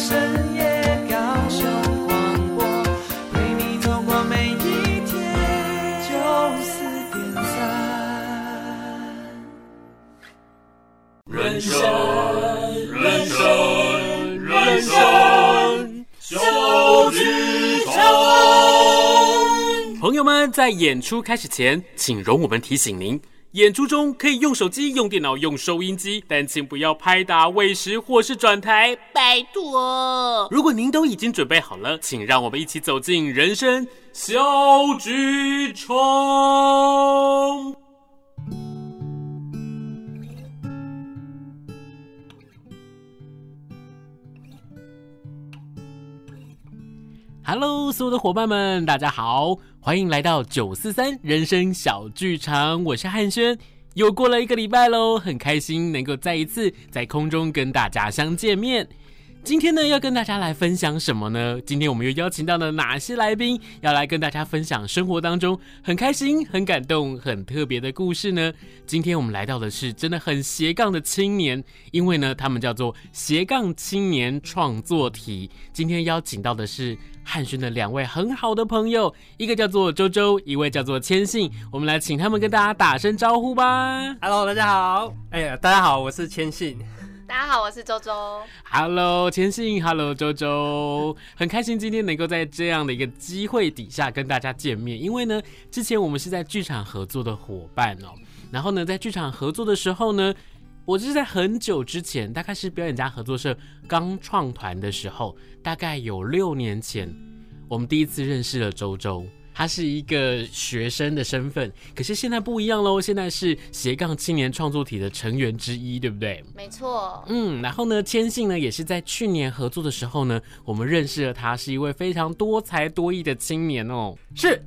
深夜高，为你走过每一天。9:40，朋友们在演出开始前，请容我们提醒您。演出中可以用手机、用电脑、用收音机，但请不要拍打、喂食或是转台，拜托。如果您都已经准备好了，请让我们一起走进人生小剧场。Hello，所有的伙伴们，大家好。欢迎来到九四三人生小剧场，我是汉轩。又过了一个礼拜喽，很开心能够再一次在空中跟大家相见面。今天呢，要跟大家来分享什么呢？今天我们又邀请到了哪些来宾，要来跟大家分享生活当中很开心、很感动、很特别的故事呢？今天我们来到的是真的很斜杠的青年，因为呢，他们叫做斜杠青年创作体。今天邀请到的是。汉轩的两位很好的朋友，一个叫做周周，一位叫做千信。我们来请他们跟大家打声招呼吧。Hello，大家好。哎呀，大家好，我是千信。大家好，我是周周。Hello，千信。Hello，周周。很开心今天能够在这样的一个机会底下跟大家见面，因为呢，之前我们是在剧场合作的伙伴哦。然后呢，在剧场合作的时候呢，我就是在很久之前，大概是表演家合作社刚创团的时候，大概有六年前，我们第一次认识了周周。他是一个学生的身份，可是现在不一样喽，现在是斜杠青年创作体的成员之一，对不对？没错。嗯，然后呢，千信呢也是在去年合作的时候呢，我们认识了他，是一位非常多才多艺的青年哦。是。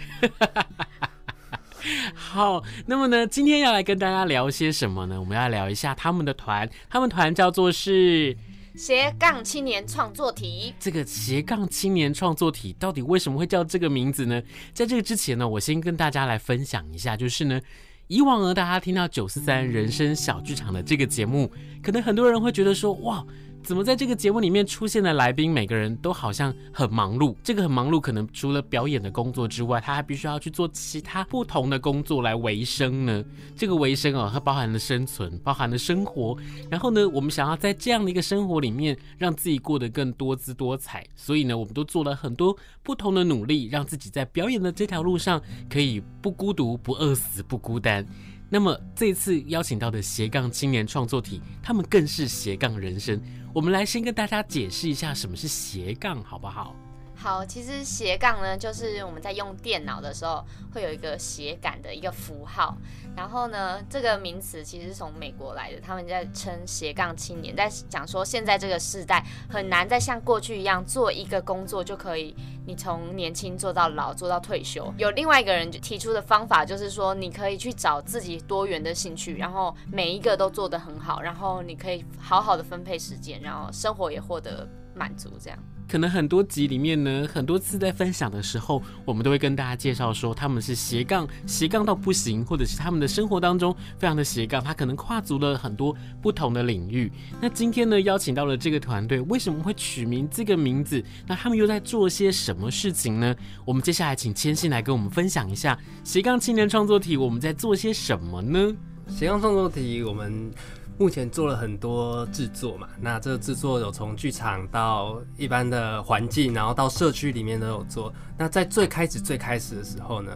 好，那么呢，今天要来跟大家聊些什么呢？我们要聊一下他们的团，他们团叫做是斜杠青年创作题。这个斜杠青年创作题到底为什么会叫这个名字呢？在这个之前呢，我先跟大家来分享一下，就是呢，以往呢，大家听到九四三人生小剧场的这个节目，可能很多人会觉得说，哇。怎么在这个节目里面出现的来宾，每个人都好像很忙碌。这个很忙碌，可能除了表演的工作之外，他还必须要去做其他不同的工作来维生呢。这个维生哦，它包含了生存，包含了生活。然后呢，我们想要在这样的一个生活里面，让自己过得更多姿多彩。所以呢，我们都做了很多不同的努力，让自己在表演的这条路上可以不孤独、不饿死、不孤单。那么这次邀请到的斜杠青年创作体，他们更是斜杠人生。我们来先跟大家解释一下什么是斜杠，好不好？好，其实斜杠呢，就是我们在用电脑的时候会有一个斜杆的一个符号。然后呢，这个名词其实是从美国来的，他们在称斜杠青年，在讲说现在这个时代很难再像过去一样做一个工作就可以，你从年轻做到老，做到退休。有另外一个人提出的方法，就是说你可以去找自己多元的兴趣，然后每一个都做得很好，然后你可以好好的分配时间，然后生活也获得满足，这样。可能很多集里面呢，很多次在分享的时候，我们都会跟大家介绍说他们是斜杠，斜杠到不行，或者是他们的生活当中非常的斜杠，他可能跨足了很多不同的领域。那今天呢，邀请到了这个团队，为什么会取名这个名字？那他们又在做些什么事情呢？我们接下来请千信来跟我们分享一下斜杠青年创作体，我们在做些什么呢？斜杠创作体，我们。目前做了很多制作嘛，那这个制作有从剧场到一般的环境，然后到社区里面都有做。那在最开始最开始的时候呢，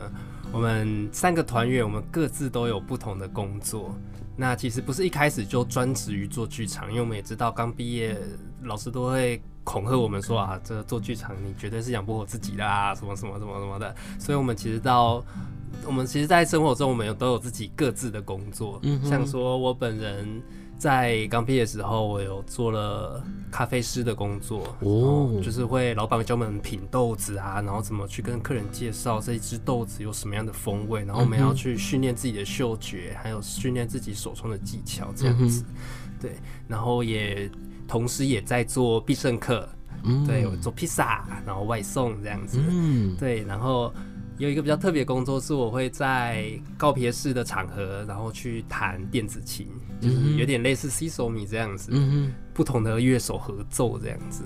我们三个团员我们各自都有不同的工作。那其实不是一开始就专职于做剧场，因为我们也知道刚毕业，老师都会恐吓我们说啊，这做剧场你绝对是养不活自己的啊，什么什么什么什么的。所以我们其实到我们其实，在生活中，我们有都有自己各自的工作。嗯，像说我本人在刚毕业的时候，我有做了咖啡师的工作，哦，就是会老板教我们品豆子啊，然后怎么去跟客人介绍这一支豆子有什么样的风味，然后我们要去训练自己的嗅觉，还有训练自己手冲的技巧，这样子。对，然后也同时也在做必胜客，对，我做披萨，然后外送这样子。嗯，对，然后。有一个比较特别的工作是，我会在告别式的场合，然后去弹电子琴，就是有点类似 C 手米这样子，嗯不同的乐手合奏这样子。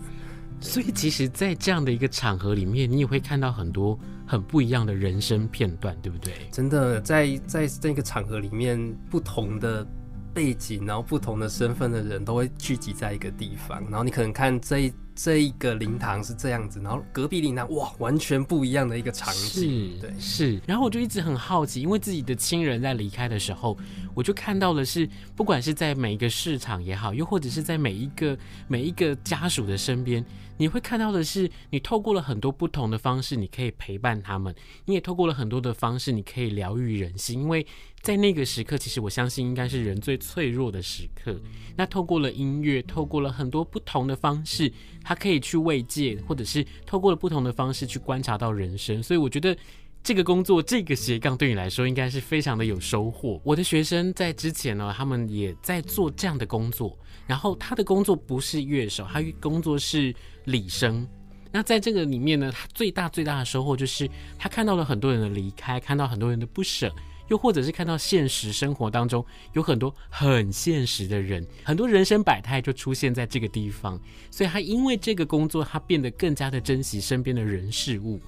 所以其实，在这样的一个场合里面，你也会看到很多很不一样的人生片段，对不对？真的，在在这个场合里面，不同的背景，然后不同的身份的人都会聚集在一个地方，然后你可能看这一。这一个灵堂是这样子，然后隔壁灵堂哇，完全不一样的一个场景，是对，是。然后我就一直很好奇，因为自己的亲人在离开的时候，我就看到了是，不管是在每一个市场也好，又或者是在每一个每一个家属的身边，你会看到的是，你透过了很多不同的方式，你可以陪伴他们，你也透过了很多的方式，你可以疗愈人心，因为。在那个时刻，其实我相信应该是人最脆弱的时刻。那透过了音乐，透过了很多不同的方式，他可以去慰藉，或者是透过了不同的方式去观察到人生。所以我觉得这个工作，这个斜杠对你来说应该是非常的有收获。我的学生在之前呢，他们也在做这样的工作。然后他的工作不是乐手，他工作是礼生。那在这个里面呢，他最大最大的收获就是他看到了很多人的离开，看到很多人的不舍。又或者是看到现实生活当中有很多很现实的人，很多人生百态就出现在这个地方，所以他因为这个工作，他变得更加的珍惜身边的人事物。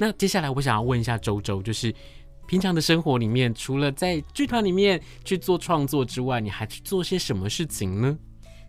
那接下来我想要问一下周周，就是平常的生活里面，除了在剧团里面去做创作之外，你还去做些什么事情呢？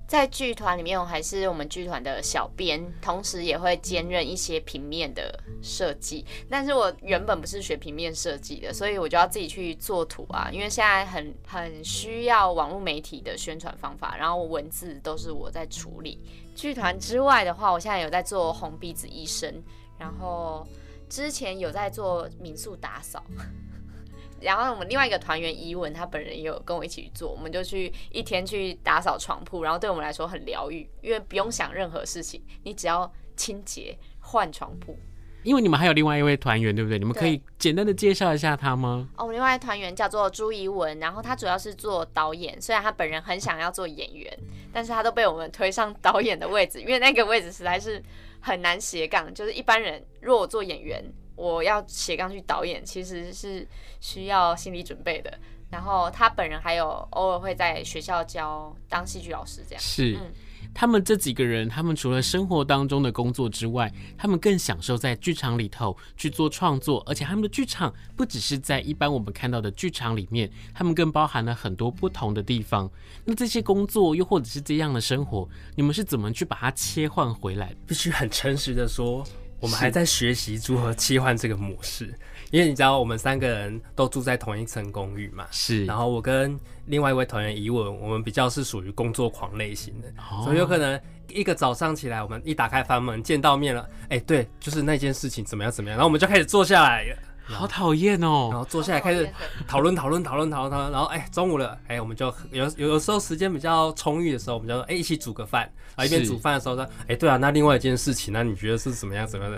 在剧团里面，我还是我们剧团的小编，同时也会兼任一些平面的设计。但是我原本不是学平面设计的，所以我就要自己去做图啊。因为现在很很需要网络媒体的宣传方法，然后文字都是我在处理。剧团之外的话，我现在有在做红鼻子医生，然后之前有在做民宿打扫。然后我们另外一个团员伊文，他本人也有跟我一起去做，我们就去一天去打扫床铺，然后对我们来说很疗愈，因为不用想任何事情，你只要清洁换床铺。因为你们还有另外一位团员，对不对？你们可以简单的介绍一下他吗？哦，我们另外一团员叫做朱怡文，然后他主要是做导演，虽然他本人很想要做演员，但是他都被我们推上导演的位置，因为那个位置实在是很难斜杠，就是一般人如果做演员。我要斜杠去导演，其实是需要心理准备的。然后他本人还有偶尔会在学校教当戏剧老师，这样。是，嗯，他们这几个人，他们除了生活当中的工作之外，他们更享受在剧场里头去做创作。而且他们的剧场不只是在一般我们看到的剧场里面，他们更包含了很多不同的地方。那这些工作又或者是这样的生活，你们是怎么去把它切换回来？必须很诚实的说。我们还在学习如何切换这个模式，因为你知道我们三个人都住在同一层公寓嘛，是。然后我跟另外一位团员怡文，我们比较是属于工作狂类型的，哦，所以有可能一个早上起来，我们一打开房门见到面了，哎，对，就是那件事情怎么样怎么样，然后我们就开始坐下来了。好讨厌哦！然后坐下来开始讨论讨论讨论讨论讨论，然后哎，中午了，哎，我们就有有有时候时间比较充裕的时候，我们就哎一起煮个饭。啊，一边煮饭的时候说，哎，对啊，那另外一件事情，那你觉得是怎么样怎么样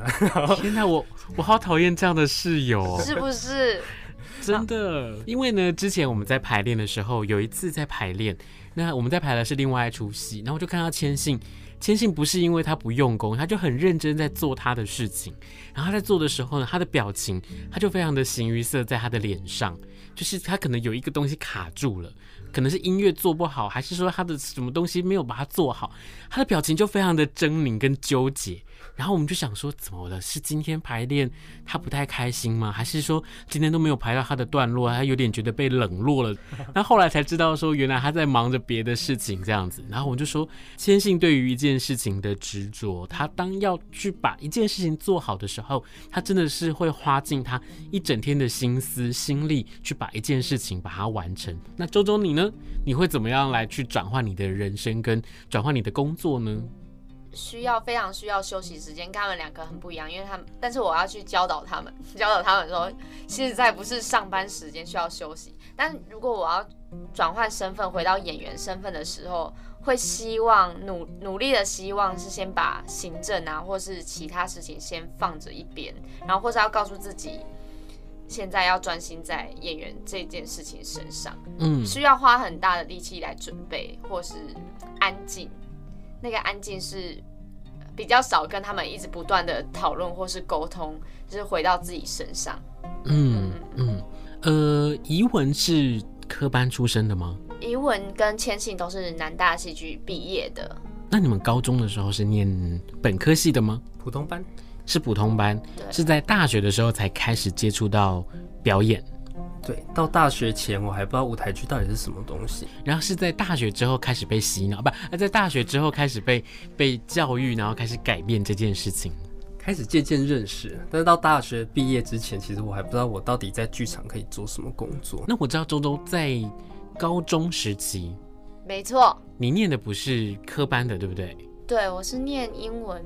的？天哪，我我好讨厌这样的室友，是不是？真的，因为呢，之前我们在排练的时候，有一次在排练，那我们在排的是另外一出戏，然后我就看到千信。千信不是因为他不用功，他就很认真在做他的事情。然后他在做的时候呢，他的表情他就非常的形于色在他的脸上，就是他可能有一个东西卡住了，可能是音乐做不好，还是说他的什么东西没有把它做好，他的表情就非常的狰狞跟纠结。然后我们就想说，怎么了？是今天排练他不太开心吗？还是说今天都没有排到他的段落，他有点觉得被冷落了？那后来才知道说，原来他在忙着别的事情这样子。然后我们就说，千信对于一件事情的执着，他当要去把一件事情做好的时候，他真的是会花尽他一整天的心思心力去把一件事情把它完成。那周周你呢？你会怎么样来去转换你的人生跟转换你的工作呢？需要非常需要休息时间，跟他们两个很不一样，因为他们，但是我要去教导他们，教导他们说，现在不是上班时间需要休息。但如果我要转换身份回到演员身份的时候，会希望努努力的希望是先把行政啊，或是其他事情先放着一边，然后或是要告诉自己，现在要专心在演员这件事情身上，嗯，需要花很大的力气来准备，或是安静。那个安静是比较少跟他们一直不断的讨论或是沟通，就是回到自己身上。嗯嗯，呃，怡文是科班出身的吗？怡文跟千信都是南大戏剧毕业的。那你们高中的时候是念本科系的吗？普通班。是普通班，是在大学的时候才开始接触到表演。对，到大学前我还不知道舞台剧到底是什么东西，然后是在大学之后开始被洗脑，不，在大学之后开始被被教育，然后开始改变这件事情，开始渐渐认识。但是到大学毕业之前，其实我还不知道我到底在剧场可以做什么工作。那我知道周周在高中时期，没错，你念的不是科班的，对不对？对，我是念英文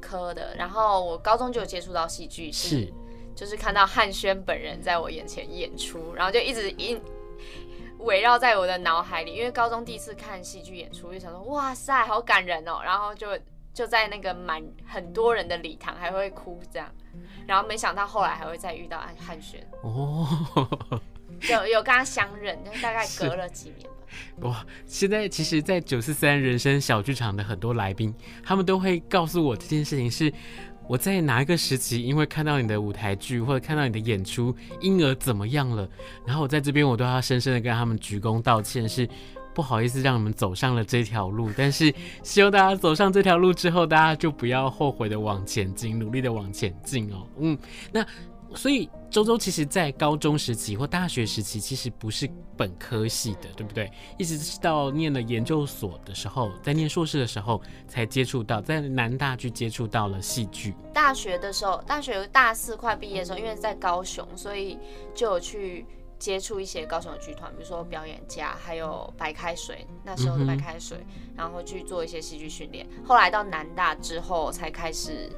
科的，然后我高中就有接触到戏剧，是。就是看到汉轩本人在我眼前演出，然后就一直印围绕在我的脑海里。因为高中第一次看戏剧演出，就想说哇塞，好感人哦！然后就就在那个满很多人的礼堂还会哭这样，然后没想到后来还会再遇到汉轩哦，有有跟他相认，但大概隔了几年吧。哇，现在其实，在九四三人生小剧场的很多来宾，他们都会告诉我这件事情是。我在哪一个时期，因为看到你的舞台剧或者看到你的演出，因而怎么样了？然后我在这边，我都要深深的跟他们鞠躬道歉，是不好意思让你们走上了这条路。但是希望大家走上这条路之后，大家就不要后悔的往前进，努力的往前进哦。嗯，那。所以周周其实，在高中时期或大学时期，其实不是本科系的，对不对？一直是到念了研究所的时候，在念硕士的时候，才接触到，在南大去接触到了戏剧。大学的时候，大学大四快毕业的时候，因为在高雄，所以就有去接触一些高雄的剧团，比如说表演家，还有白开水，那时候的白开水，然后去做一些戏剧训练。后来到南大之后，才开始。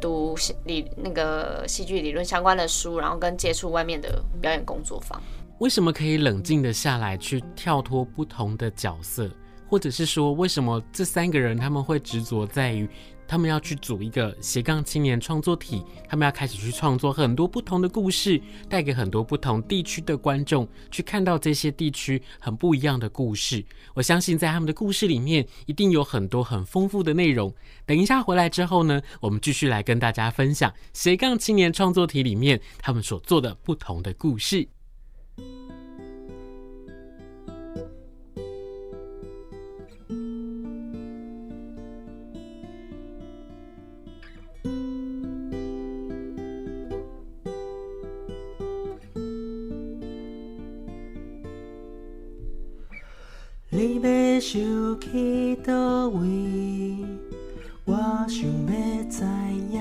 读理那个戏剧理论相关的书，然后跟接触外面的表演工作坊。为什么可以冷静的下来去跳脱不同的角色，或者是说，为什么这三个人他们会执着在于？他们要去组一个斜杠青年创作体，他们要开始去创作很多不同的故事，带给很多不同地区的观众去看到这些地区很不一样的故事。我相信在他们的故事里面，一定有很多很丰富的内容。等一下回来之后呢，我们继续来跟大家分享斜杠青年创作体里面他们所做的不同的故事。你要想去叨位，我想要知影。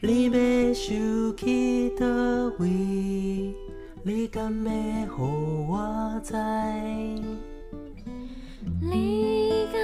你要想去叨位，你敢要予我知？你敢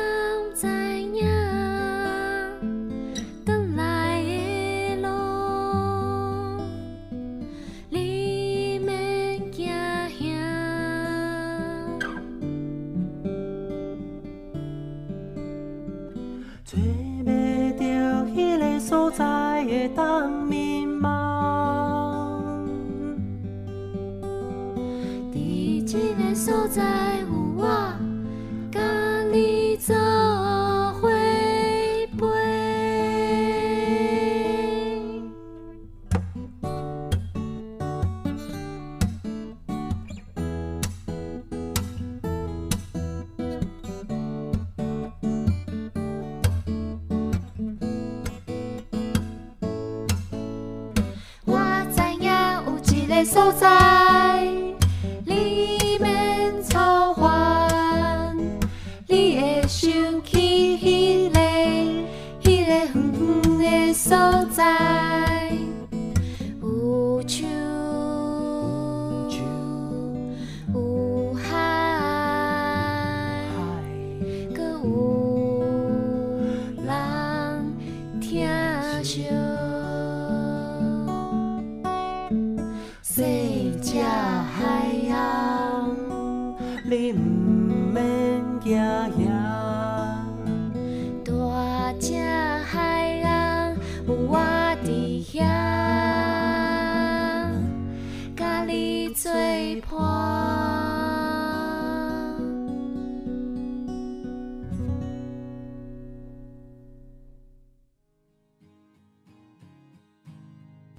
所在，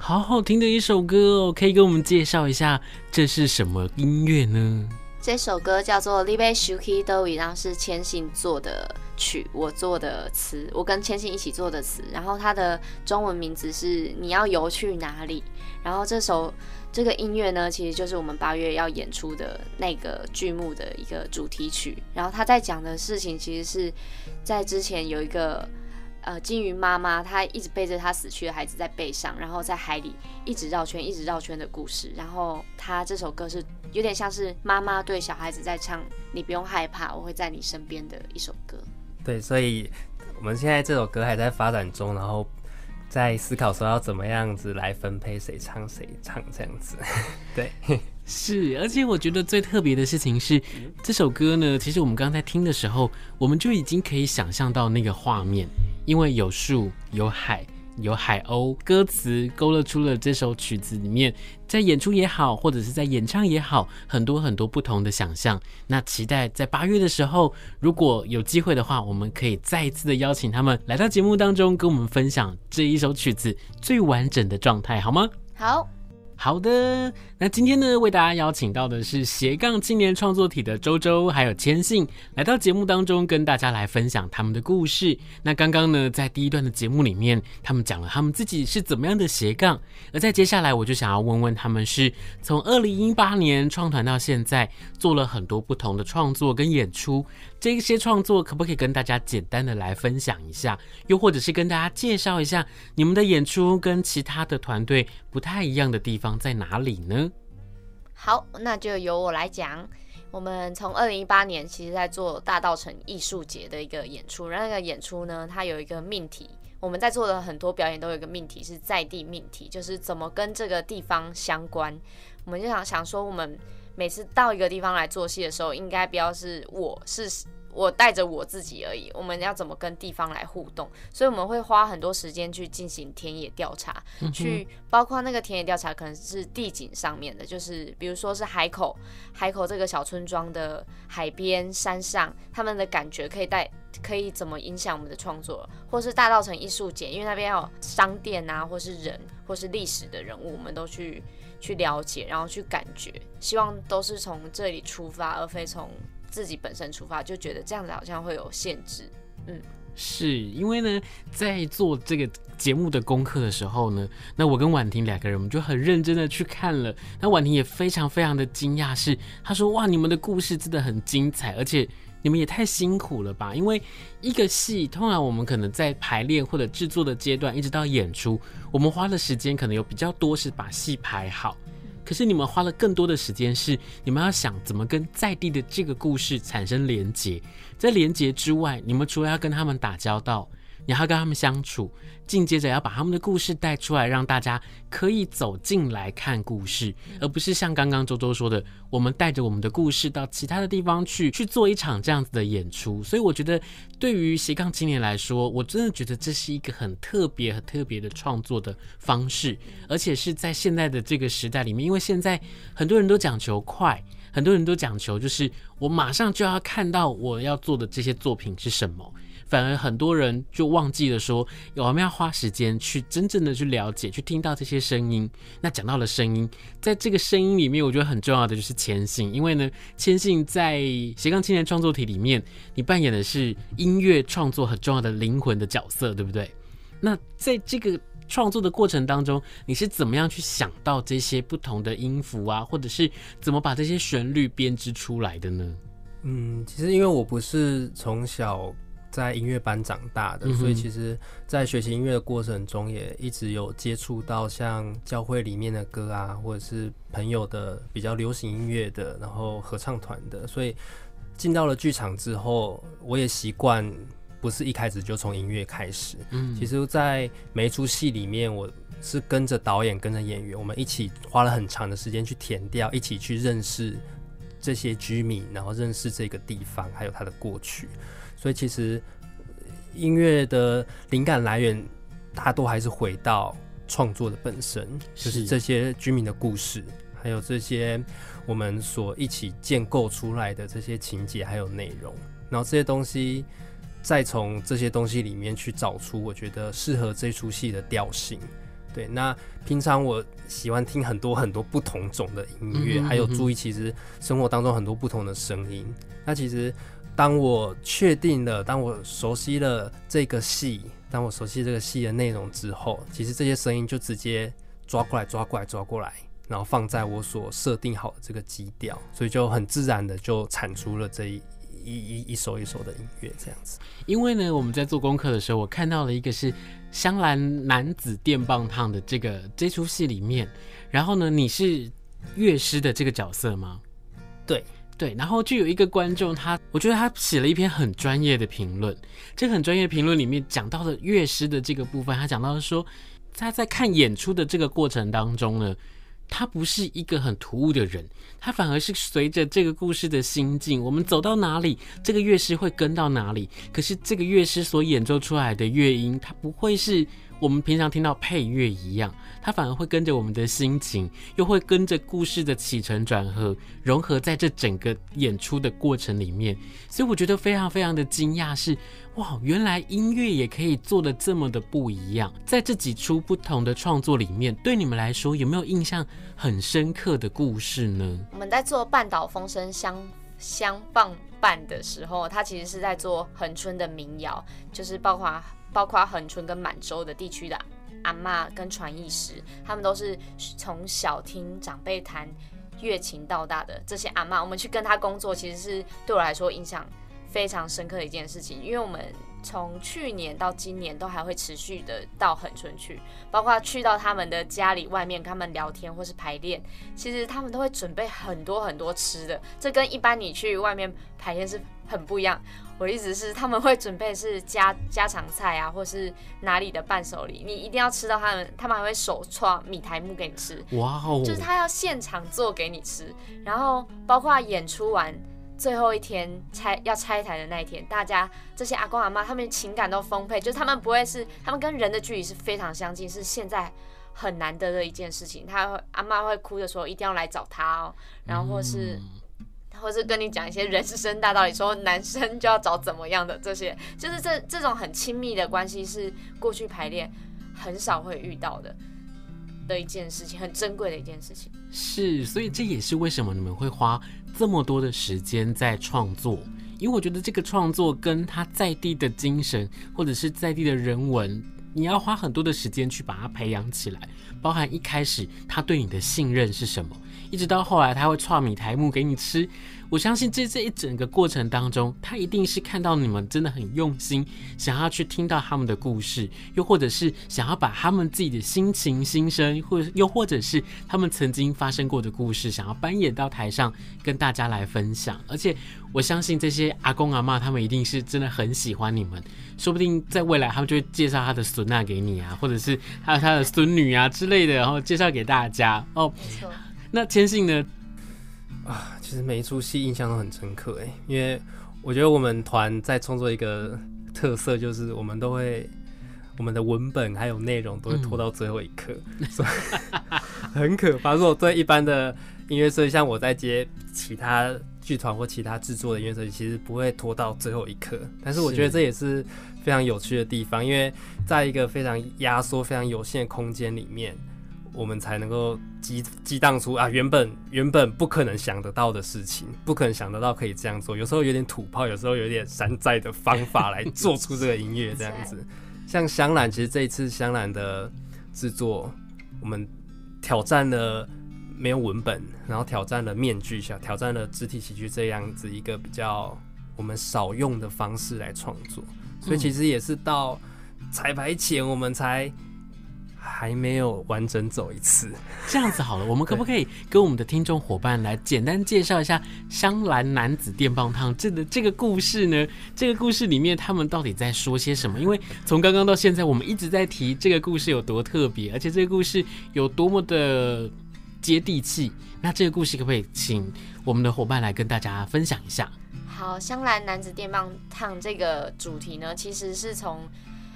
好好听的一首歌哦，可以给我们介绍一下这是什么音乐呢？这首歌叫做《你要想去叨位》，然后是千信做的曲，我做的词，我跟千信一起做的词。然后它的中文名字是你要游去哪里？然后这首这个音乐呢，其实就是我们八月要演出的那个剧目的一个主题曲。然后他在讲的事情，其实是在之前有一个。呃，鲸鱼妈妈她一直背着她死去的孩子在背上，然后在海里一直绕圈，一直绕圈的故事。然后她这首歌是有点像是妈妈对小孩子在唱“你不用害怕，我会在你身边”的一首歌。对，所以我们现在这首歌还在发展中，然后在思考说要怎么样子来分配谁唱谁唱这样子。对。是，而且我觉得最特别的事情是，这首歌呢，其实我们刚才听的时候，我们就已经可以想象到那个画面，因为有树、有海、有海鸥，歌词勾勒出了这首曲子里面，在演出也好，或者是在演唱也好，很多很多不同的想象。那期待在八月的时候，如果有机会的话，我们可以再一次的邀请他们来到节目当中，跟我们分享这一首曲子最完整的状态，好吗？好。好的，那今天呢，为大家邀请到的是斜杠青年创作体的周周还有千信，来到节目当中跟大家来分享他们的故事。那刚刚呢，在第一段的节目里面，他们讲了他们自己是怎么样的斜杠，而在接下来，我就想要问问他们是从二零一八年创团到现在，做了很多不同的创作跟演出。这些创作可不可以跟大家简单的来分享一下？又或者是跟大家介绍一下你们的演出跟其他的团队不太一样的地方在哪里呢？好，那就由我来讲。我们从二零一八年其实在做大稻城艺术节的一个演出，然后那个演出呢，它有一个命题。我们在做的很多表演都有一个命题，是在地命题，就是怎么跟这个地方相关。我们就想想说，我们。每次到一个地方来做戏的时候，应该不要是我是我带着我自己而已。我们要怎么跟地方来互动？所以我们会花很多时间去进行田野调查，去包括那个田野调查可能是地景上面的，就是比如说是海口，海口这个小村庄的海边山上，他们的感觉可以带可以怎么影响我们的创作，或是大道城艺术节，因为那边有商店啊，或是人，或是历史的人物，我们都去。去了解，然后去感觉，希望都是从这里出发，而非从自己本身出发，就觉得这样子好像会有限制。嗯，是因为呢，在做这个节目的功课的时候呢，那我跟婉婷两个人，我们就很认真的去看了。那婉婷也非常非常的惊讶，是她说：“哇，你们的故事真的很精彩，而且。”你们也太辛苦了吧！因为一个戏，通常我们可能在排练或者制作的阶段，一直到演出，我们花的时间可能有比较多是把戏排好。可是你们花了更多的时间，是你们要想怎么跟在地的这个故事产生连结。在连结之外，你们除了要跟他们打交道，你还要跟他们相处。紧接着要把他们的故事带出来，让大家可以走进来看故事，而不是像刚刚周周说的，我们带着我们的故事到其他的地方去去做一场这样子的演出。所以我觉得，对于斜杠青年来说，我真的觉得这是一个很特别、很特别的创作的方式，而且是在现在的这个时代里面，因为现在很多人都讲求快，很多人都讲求就是我马上就要看到我要做的这些作品是什么。反而很多人就忘记了说，我们要花时间去真正的去了解，去听到这些声音。那讲到了声音，在这个声音里面，我觉得很重要的就是千信，因为呢，千信在斜杠青年创作体里面，你扮演的是音乐创作很重要的灵魂的角色，对不对？那在这个创作的过程当中，你是怎么样去想到这些不同的音符啊，或者是怎么把这些旋律编织出来的呢？嗯，其实因为我不是从小。在音乐班长大的，所以其实，在学习音乐的过程中，也一直有接触到像教会里面的歌啊，或者是朋友的比较流行音乐的，然后合唱团的。所以进到了剧场之后，我也习惯不是一开始就从音乐开始。嗯，其实，在每一出戏里面，我是跟着导演、跟着演员，我们一起花了很长的时间去填调，一起去认识这些居民，然后认识这个地方，还有它的过去。所以其实音乐的灵感来源大多还是回到创作的本身，就是这些居民的故事，还有这些我们所一起建构出来的这些情节还有内容，然后这些东西再从这些东西里面去找出我觉得适合这出戏的调性，对，那平常我喜欢听很多很多不同种的音乐，嗯、还有注意其实生活当中很多不同的声音。那其实当我确定了，当我熟悉了这个戏，当我熟悉这个戏的内容之后，其实这些声音就直接抓过来，抓过来，抓过来，然后放在我所设定好的这个基调，所以就很自然的就产出了这一。一一一首一首的音乐这样子，因为呢，我们在做功课的时候，我看到了一个是香兰男子电棒烫的这个这出戏里面，然后呢，你是乐师的这个角色吗？对对，然后就有一个观众，他我觉得他写了一篇很专业的评论，这个很专业评论里面讲到的乐师的这个部分，他讲到了说他在看演出的这个过程当中呢。他不是一个很突兀的人，他反而是随着这个故事的心境，我们走到哪里，这个乐师会跟到哪里。可是这个乐师所演奏出来的乐音，它不会是我们平常听到配乐一样，它反而会跟着我们的心情，又会跟着故事的起承转合，融合在这整个演出的过程里面。所以我觉得非常非常的惊讶是。哇，原来音乐也可以做的这么的不一样。在这几出不同的创作里面，对你们来说有没有印象很深刻的故事呢？我们在做半岛风声相相伴伴的时候，他其实是在做恒春的民谣，就是包括包括恒春跟满洲的地区的阿嬷跟传艺师，他们都是从小听长辈弹乐琴到大的这些阿嬷，我们去跟他工作，其实是对我来说影响。非常深刻的一件事情，因为我们从去年到今年都还会持续的到恒春去，包括去到他们的家里外面跟他们聊天或是排练，其实他们都会准备很多很多吃的，这跟一般你去外面排练是很不一样。我的意思是他们会准备是家家常菜啊，或是哪里的伴手礼，你一定要吃到他们，他们还会手创米苔木给你吃，哇哦，就是他要现场做给你吃，然后包括演出完。最后一天拆要拆台的那一天，大家这些阿公阿妈他们情感都丰沛，就是他们不会是他们跟人的距离是非常相近，是现在很难得的一件事情。他会阿妈会哭着说一定要来找他哦，然后或是、嗯、或是跟你讲一些人生大道理，说男生就要找怎么样的这些，就是这这种很亲密的关系是过去排练很少会遇到的。的一件事情，很珍贵的一件事情，是，所以这也是为什么你们会花这么多的时间在创作，因为我觉得这个创作跟他在地的精神，或者是在地的人文，你要花很多的时间去把它培养起来，包含一开始他对你的信任是什么，一直到后来他会串米台木给你吃。我相信这这一整个过程当中，他一定是看到你们真的很用心，想要去听到他们的故事，又或者是想要把他们自己的心情、心声，或又或者是他们曾经发生过的故事，想要扮演到台上跟大家来分享。而且我相信这些阿公阿嬷，他们一定是真的很喜欢你们，说不定在未来他们就会介绍他的孙啊给你啊，或者是还有他的孙女啊之类的，然后介绍给大家哦。没错。那千信呢？啊，其实每一出戏印象都很深刻哎，因为我觉得我们团在创作一个特色，就是我们都会我们的文本还有内容都会拖到最后一刻，嗯、所以很可怕。如果对一般的音乐设计，像我在接其他剧团或其他制作的音乐设计，其实不会拖到最后一刻。但是我觉得这也是非常有趣的地方，因为在一个非常压缩、非常有限的空间里面。我们才能够激激荡出啊，原本原本不可能想得到的事情，不可能想得到可以这样做。有时候有点土炮，有时候有点山寨的方法来做出这个音乐，这样子。像香兰，其实这一次香兰的制作，我们挑战了没有文本，然后挑战了面具，小挑战了肢体喜剧这样子一个比较我们少用的方式来创作。所以其实也是到彩排前，我们才。还没有完整走一次，这样子好了，我们可不可以跟我们的听众伙伴来简单介绍一下香兰男子电棒烫这个这个故事呢？这个故事里面他们到底在说些什么？因为从刚刚到现在，我们一直在提这个故事有多特别，而且这个故事有多么的接地气。那这个故事可不可以请我们的伙伴来跟大家分享一下？好，香兰男子电棒烫这个主题呢，其实是从。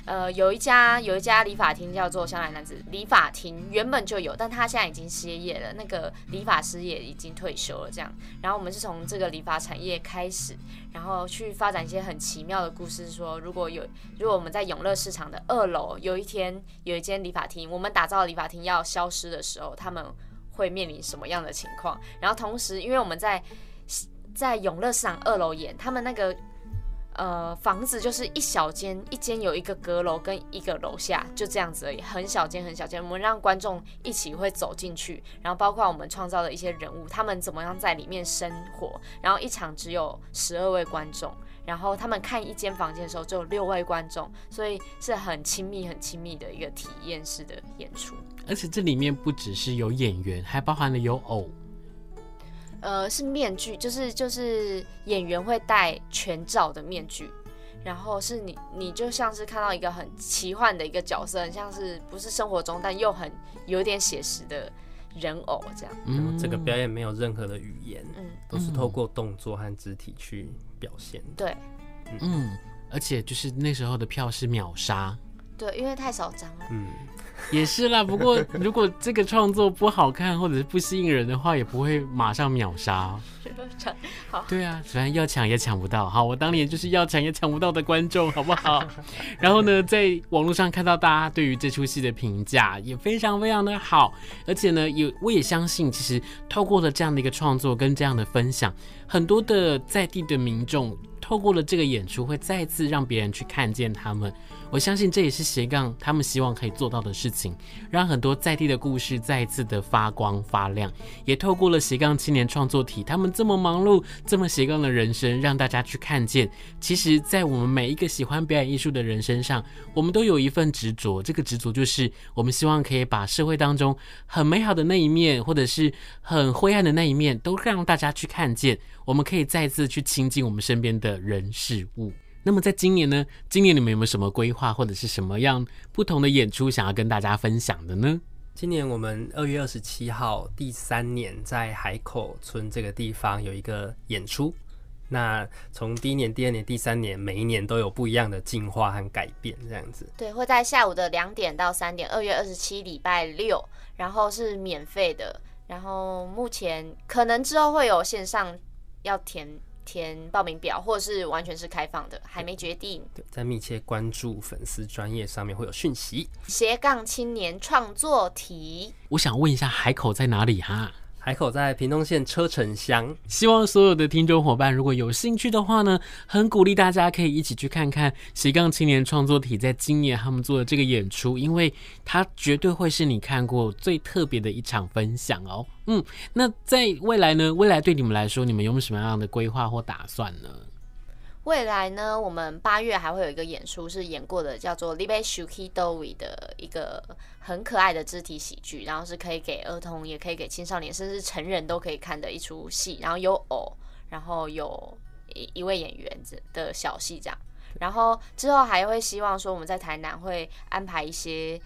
呃，有一家有一家理发厅叫做香兰男子理发厅，原本就有，但他现在已经歇业了。那个理发师也已经退休了，这样。然后我们是从这个理发产业开始，然后去发展一些很奇妙的故事，说如果有如果我们在永乐市场的二楼有一天有一间理发厅，我们打造理发厅要消失的时候，他们会面临什么样的情况？然后同时，因为我们在在永乐市场二楼演，他们那个。呃，房子就是一小间，一间有一个阁楼跟一个楼下，就这样子而已，很小间很小间。我们让观众一起会走进去，然后包括我们创造的一些人物，他们怎么样在里面生活。然后一场只有十二位观众，然后他们看一间房间的时候只有六位观众，所以是很亲密、很亲密的一个体验式的演出。而且这里面不只是有演员，还包含了有偶。呃，是面具，就是就是演员会戴全罩的面具，然后是你你就像是看到一个很奇幻的一个角色，很像是不是生活中，但又很有点写实的人偶这样。嗯，这个表演没有任何的语言，嗯，都是透过动作和肢体去表现。对，嗯，而且就是那时候的票是秒杀。对，因为太少张了。嗯。也是啦，不过如果这个创作不好看或者是不吸引人的话，也不会马上秒杀。好，对啊，虽然要抢也抢不到。好，我当年就是要抢也抢不到的观众，好不好？然后呢，在网络上看到大家对于这出戏的评价也非常非常的好，而且呢，也我也相信，其实透过了这样的一个创作跟这样的分享，很多的在地的民众透过了这个演出，会再次让别人去看见他们。我相信这也是斜杠他们希望可以做到的事情，让很多在地的故事再一次的发光发亮，也透过了斜杠青年创作体，他们这么忙碌、这么斜杠的人生，让大家去看见，其实，在我们每一个喜欢表演艺术的人身上，我们都有一份执着。这个执着就是，我们希望可以把社会当中很美好的那一面，或者是很灰暗的那一面，都让大家去看见。我们可以再次去亲近我们身边的人事物。那么在今年呢？今年你们有没有什么规划，或者是什么样不同的演出想要跟大家分享的呢？今年我们二月二十七号第三年在海口村这个地方有一个演出。那从第一年、第二年、第三年，每一年都有不一样的进化和改变，这样子。对，会在下午的两点到三点，二月二十七礼拜六，然后是免费的。然后目前可能之后会有线上要填。填报名表，或者是完全是开放的，还没决定。对，在密切关注粉丝专业上面会有讯息。斜杠青年创作题，我想问一下，海口在哪里哈？海口在屏东县车城乡，希望所有的听众伙伴如果有兴趣的话呢，很鼓励大家可以一起去看看斜杠青年创作体在今年他们做的这个演出，因为它绝对会是你看过最特别的一场分享哦。嗯，那在未来呢？未来对你们来说，你们有没有什么样的规划或打算呢？未来呢，我们八月还会有一个演出，是演过的，叫做《Libe Shuki Doi》的一个很可爱的肢体喜剧，然后是可以给儿童，也可以给青少年，甚至成人都可以看的一出戏。然后有偶，然后有一一位演员的小戏这样。然后之后还会希望说，我们在台南会安排一些。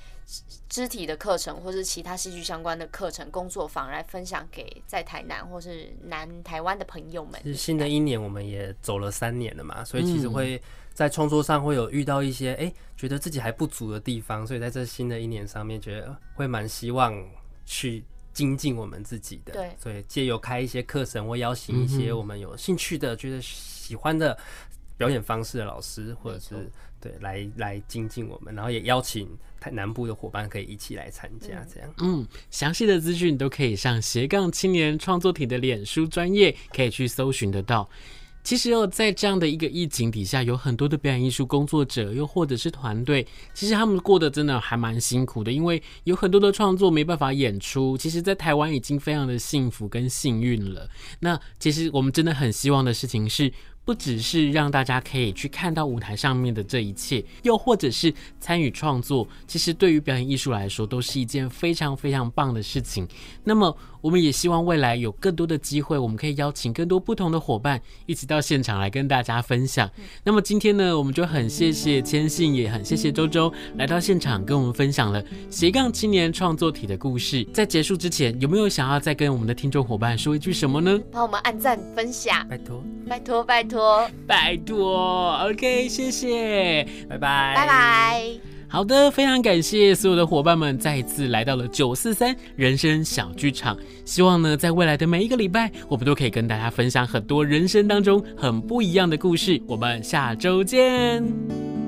肢体的课程，或是其他戏剧相关的课程、工作坊，来分享给在台南或是南台湾的朋友们。其实新的一年我们也走了三年了嘛，所以其实会在创作上会有遇到一些哎、欸，觉得自己还不足的地方，所以在这新的一年上面，觉得会蛮希望去精进我们自己的。对，所以借由开一些课程，或邀请一些我们有兴趣的、觉得喜欢的表演方式的老师，或者是。对，来来精进我们，然后也邀请台南部的伙伴可以一起来参加，这样。嗯，详细的资讯都可以上斜杠青年创作体的脸书专业，可以去搜寻得到。其实哦，在这样的一个疫情底下，有很多的表演艺术工作者，又或者是团队，其实他们过得真的还蛮辛苦的，因为有很多的创作没办法演出。其实，在台湾已经非常的幸福跟幸运了。那其实我们真的很希望的事情是。不只是让大家可以去看到舞台上面的这一切，又或者是参与创作，其实对于表演艺术来说都是一件非常非常棒的事情。那么，我们也希望未来有更多的机会，我们可以邀请更多不同的伙伴一起到现场来跟大家分享。那么今天呢，我们就很谢谢千信，也很谢谢周周来到现场跟我们分享了斜杠青年创作体的故事。在结束之前，有没有想要再跟我们的听众伙伴说一句什么呢？帮我们按赞分享，拜托，拜托，拜托。托，拜托。OK，谢谢，拜拜，拜拜。好的，非常感谢所有的伙伴们再一次来到了九四三人生小剧场。希望呢，在未来的每一个礼拜，我们都可以跟大家分享很多人生当中很不一样的故事。我们下周见。